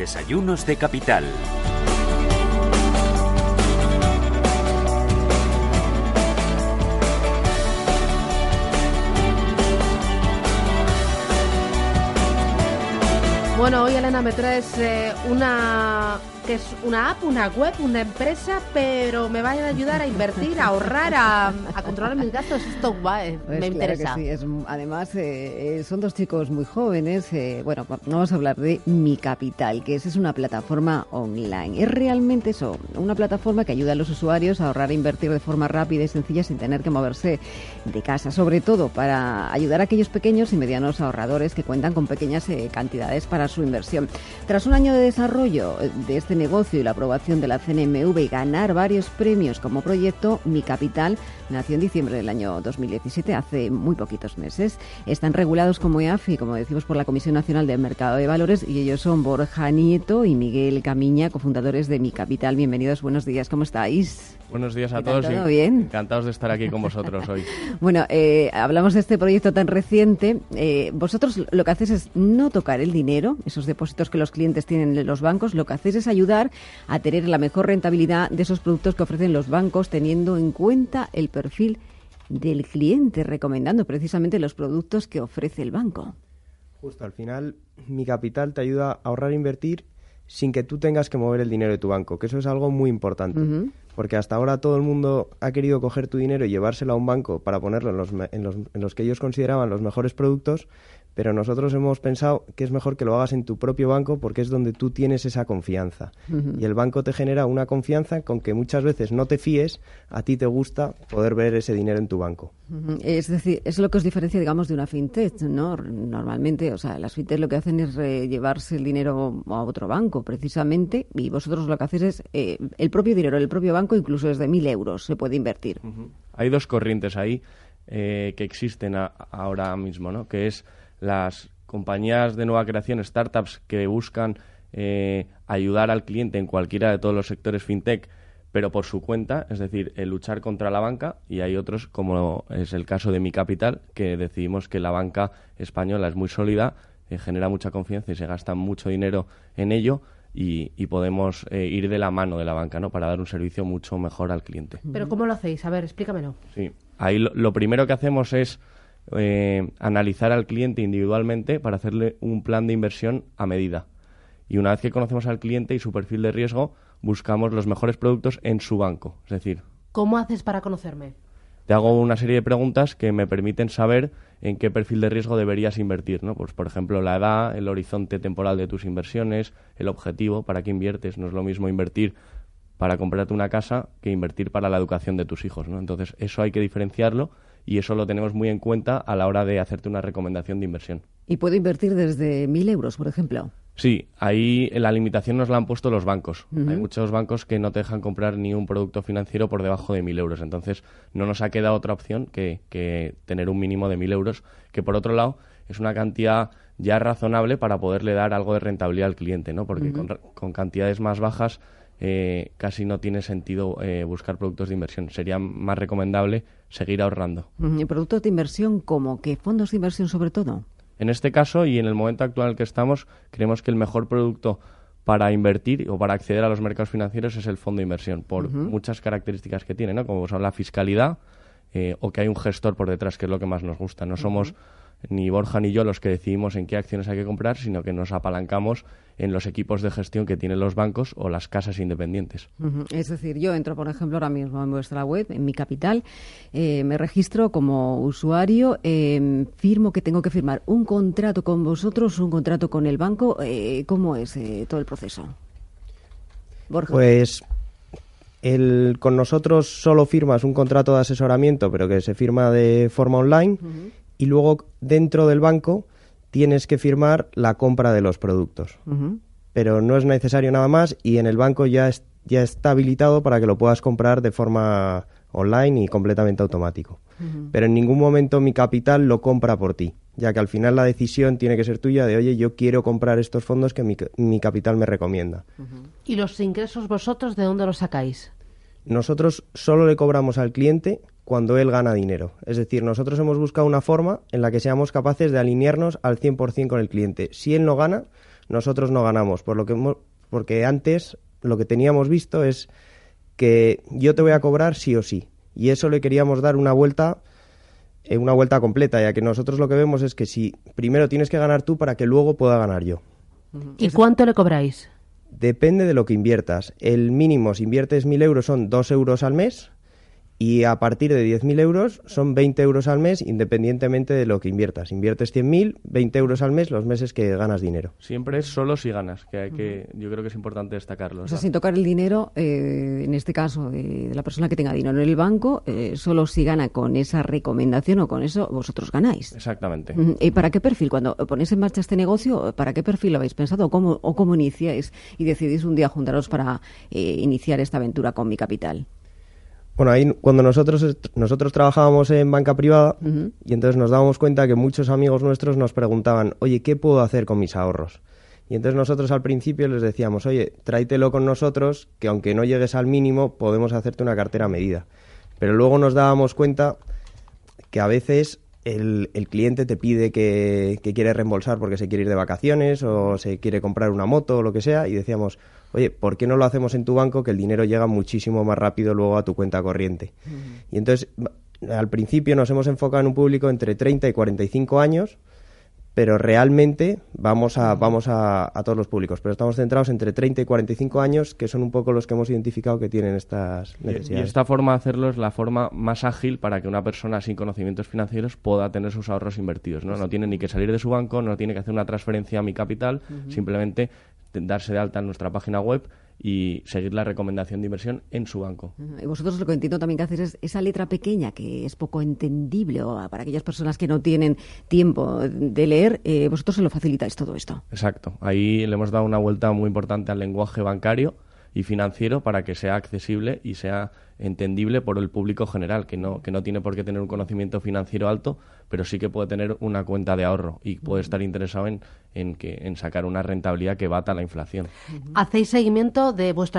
desayunos de capital. Bueno, hoy Elena me traes eh, una que es una app, una web, una empresa, pero me va a ayudar a invertir, a ahorrar, a, controlar mis gastos. Esto va, eh, pues me interesa. sí. además, eh, son dos chicos muy jóvenes. bueno, vamos a hablar de Mi Capital, que es una plataforma online. Es realmente eso, una plataforma que ayuda a los usuarios a ahorrar e invertir de forma rápida y sencilla sin tener que moverse de casa, sobre todo para ayudar a aquellos pequeños y medianos ahorradores que cuentan con pequeñas cantidades para su inversión. Tras un año de desarrollo de este negocio y la aprobación de la CNMV y ganar varios premios como proyecto, Mi Capital nació en diciembre del año 2017, hace muy poquitos meses. Están regulados como EAFI, como decimos, por la Comisión Nacional del Mercado de Valores y ellos son Borja Nieto y Miguel Camiña, cofundadores de Mi Capital. Bienvenidos, buenos días, ¿cómo estáis? Buenos días a todos. ¿Todo bien? Encantados de estar aquí con vosotros hoy. bueno, eh, hablamos de este proyecto tan reciente. Eh, vosotros lo que hacéis es no tocar el dinero, esos depósitos que los clientes tienen en los bancos, lo que hacéis es ayudar a tener la mejor rentabilidad de esos productos que ofrecen los bancos, teniendo en cuenta el perfil del cliente, recomendando precisamente los productos que ofrece el banco. Justo, al final mi capital te ayuda a ahorrar e invertir sin que tú tengas que mover el dinero de tu banco, que eso es algo muy importante. Porque hasta ahora todo el mundo ha querido coger tu dinero y llevárselo a un banco para ponerlo en los, en los, en los que ellos consideraban los mejores productos, pero nosotros hemos pensado que es mejor que lo hagas en tu propio banco porque es donde tú tienes esa confianza. Y el banco te genera una confianza con que muchas veces no te fíes, a ti te gusta poder ver ese dinero en tu banco. Es decir, es lo que os diferencia, digamos, de una fintech, ¿no? Normalmente, o sea, las fintech lo que hacen es llevarse el dinero a otro banco, precisamente, y vosotros lo que hacéis es eh, el propio dinero, el propio banco, incluso es de mil euros, se puede invertir. Hay dos corrientes ahí eh, que existen ahora mismo, ¿no? Que es las compañías de nueva creación, startups que buscan eh, ayudar al cliente en cualquiera de todos los sectores fintech, pero por su cuenta, es decir, el luchar contra la banca, y hay otros, como es el caso de Mi Capital, que decidimos que la banca española es muy sólida, eh, genera mucha confianza y se gasta mucho dinero en ello, y, podemos eh, ir de la mano de la banca, ¿no? Para dar un servicio mucho mejor al cliente. Pero ¿cómo lo hacéis? A ver, explícamelo. Sí, ahí lo primero que hacemos es eh, analizar al cliente individualmente para hacerle un plan de inversión a medida. Y una vez que conocemos al cliente y su perfil de riesgo, buscamos los mejores productos en su banco. Es decir, ¿cómo haces para conocerme? Te hago una serie de preguntas que me permiten saber en qué perfil de riesgo deberías invertir, ¿no? Pues por ejemplo, la edad, el horizonte temporal de tus inversiones, el objetivo, para qué inviertes. No es lo mismo invertir para comprarte una casa que invertir para la educación de tus hijos, ¿no? Entonces, eso hay que diferenciarlo y eso lo tenemos muy en cuenta a la hora de hacerte una recomendación de inversión. ¿Y puedo invertir desde mil euros, por ejemplo? Sí, ahí la limitación nos la han puesto los bancos. Hay muchos bancos que no te dejan comprar ni un producto financiero por debajo de mil euros. Entonces, no nos ha quedado otra opción que, tener un mínimo de mil euros, que por otro lado es una cantidad ya razonable para poderle dar algo de rentabilidad al cliente, ¿no? Porque con cantidades más bajas eh, casi no tiene sentido eh, buscar productos de inversión. Sería más recomendable seguir ahorrando. ¿Y productos de inversión como qué? ¿Fondos de inversión sobre todo? En este caso y en el momento actual en el que estamos, creemos que el mejor producto para invertir o para acceder a los mercados financieros es el fondo de inversión, por muchas características que tiene, ¿no? como son la fiscalidad eh, o que hay un gestor por detrás, que es lo que más nos gusta. No somos ni Borja ni yo los que decidimos en qué acciones hay que comprar, sino que nos apalancamos en los equipos de gestión que tienen los bancos o las casas independientes. Es decir, yo entro, por ejemplo, ahora mismo en vuestra web, en mi capital, eh, me registro como usuario, em, firmo que tengo que firmar un contrato con vosotros, un contrato con el banco. Eh, ¿Cómo es eh, todo el proceso? Borja. Pues el, con nosotros solo firmas un contrato de asesoramiento, pero que se firma de forma online y luego dentro del banco tienes que firmar la compra de los productos. Pero no es necesario nada más y en el banco ya, ya está habilitado para que lo puedas comprar de forma online y completamente automático. Pero en ningún momento mi capital lo compra por ti, ya que al final la decisión tiene que ser tuya de, oye, yo quiero comprar estos fondos que mi, mi capital me recomienda. ¿Y los ingresos vosotros de dónde los sacáis? Nosotros solo le cobramos al cliente cuando él gana dinero. Es decir, nosotros hemos buscado una forma en la que seamos capaces de alinearnos al 100% con el cliente. Si él no gana, nosotros no ganamos. Por lo que porque antes lo que teníamos visto es que yo te voy a cobrar sí o sí. Y eso le queríamos dar una vuelta eh, una vuelta completa, ya que nosotros lo que vemos es que si primero tienes que ganar tú para que luego pueda ganar yo. ¿Y cuánto le cobráis? Depende de lo que inviertas. El mínimo, si inviertes mil euros, son dos euros al mes y a partir de 10.000 euros son 20 euros al mes independientemente de lo que inviertas. Inviertes 100.000, 20 euros al mes los meses que ganas dinero. Siempre es solo si ganas, que, hay que yo creo que es importante destacarlo. O sea, sin tocar el dinero, eh, en este caso, de, la persona que tenga dinero en el banco, eh, solo si gana con esa recomendación o con eso, vosotros ganáis. Exactamente. ¿Y para qué perfil? Cuando ponéis en marcha este negocio, ¿para qué perfil lo habéis pensado? ¿O cómo, o cómo iniciáis y decidís un día juntaros para eh, iniciar esta aventura con mi capital? Bueno, ahí cuando nosotros, nosotros trabajábamos en banca privada y entonces nos dábamos cuenta que muchos amigos nuestros nos preguntaban, oye, ¿qué puedo hacer con mis ahorros? Y entonces nosotros al principio les decíamos, oye, tráetelo con nosotros, que aunque no llegues al mínimo, podemos hacerte una cartera medida. Pero luego nos dábamos cuenta que a veces el, cliente te pide que, que, quiere reembolsar porque se quiere ir de vacaciones o se quiere comprar una moto o lo que sea y decíamos, oye, ¿por qué no lo hacemos en tu banco que el dinero llega muchísimo más rápido luego a tu cuenta corriente? Y entonces, al principio nos hemos enfocado en un público entre 30 y 45 años, pero realmente vamos a, vamos a, todos los públicos. Pero estamos centrados entre 30 y 45 años, que son un poco los que hemos identificado que tienen estas necesidades. Y, esta forma de hacerlo es la forma más ágil para que una persona sin conocimientos financieros pueda tener sus ahorros invertidos. No, no tiene ni que salir de su banco, no tiene que hacer una transferencia a mi capital, simplemente darse de alta en nuestra página web y seguir la recomendación de inversión en su banco. Y vosotros lo que entiendo también que haces es esa letra pequeña que es poco entendible o para aquellas personas que no tienen tiempo de leer, eh, vosotros se lo facilitáis todo esto. Exacto. Ahí le hemos dado una vuelta muy importante al lenguaje bancario y financiero para que sea accesible y sea entendible por el público general, que no, que no tiene por qué tener un conocimiento financiero alto, pero sí que puede tener una cuenta de ahorro y puede estar interesado en, en, que, en sacar una rentabilidad que bata la inflación. ¿Hacéis seguimiento de vuestras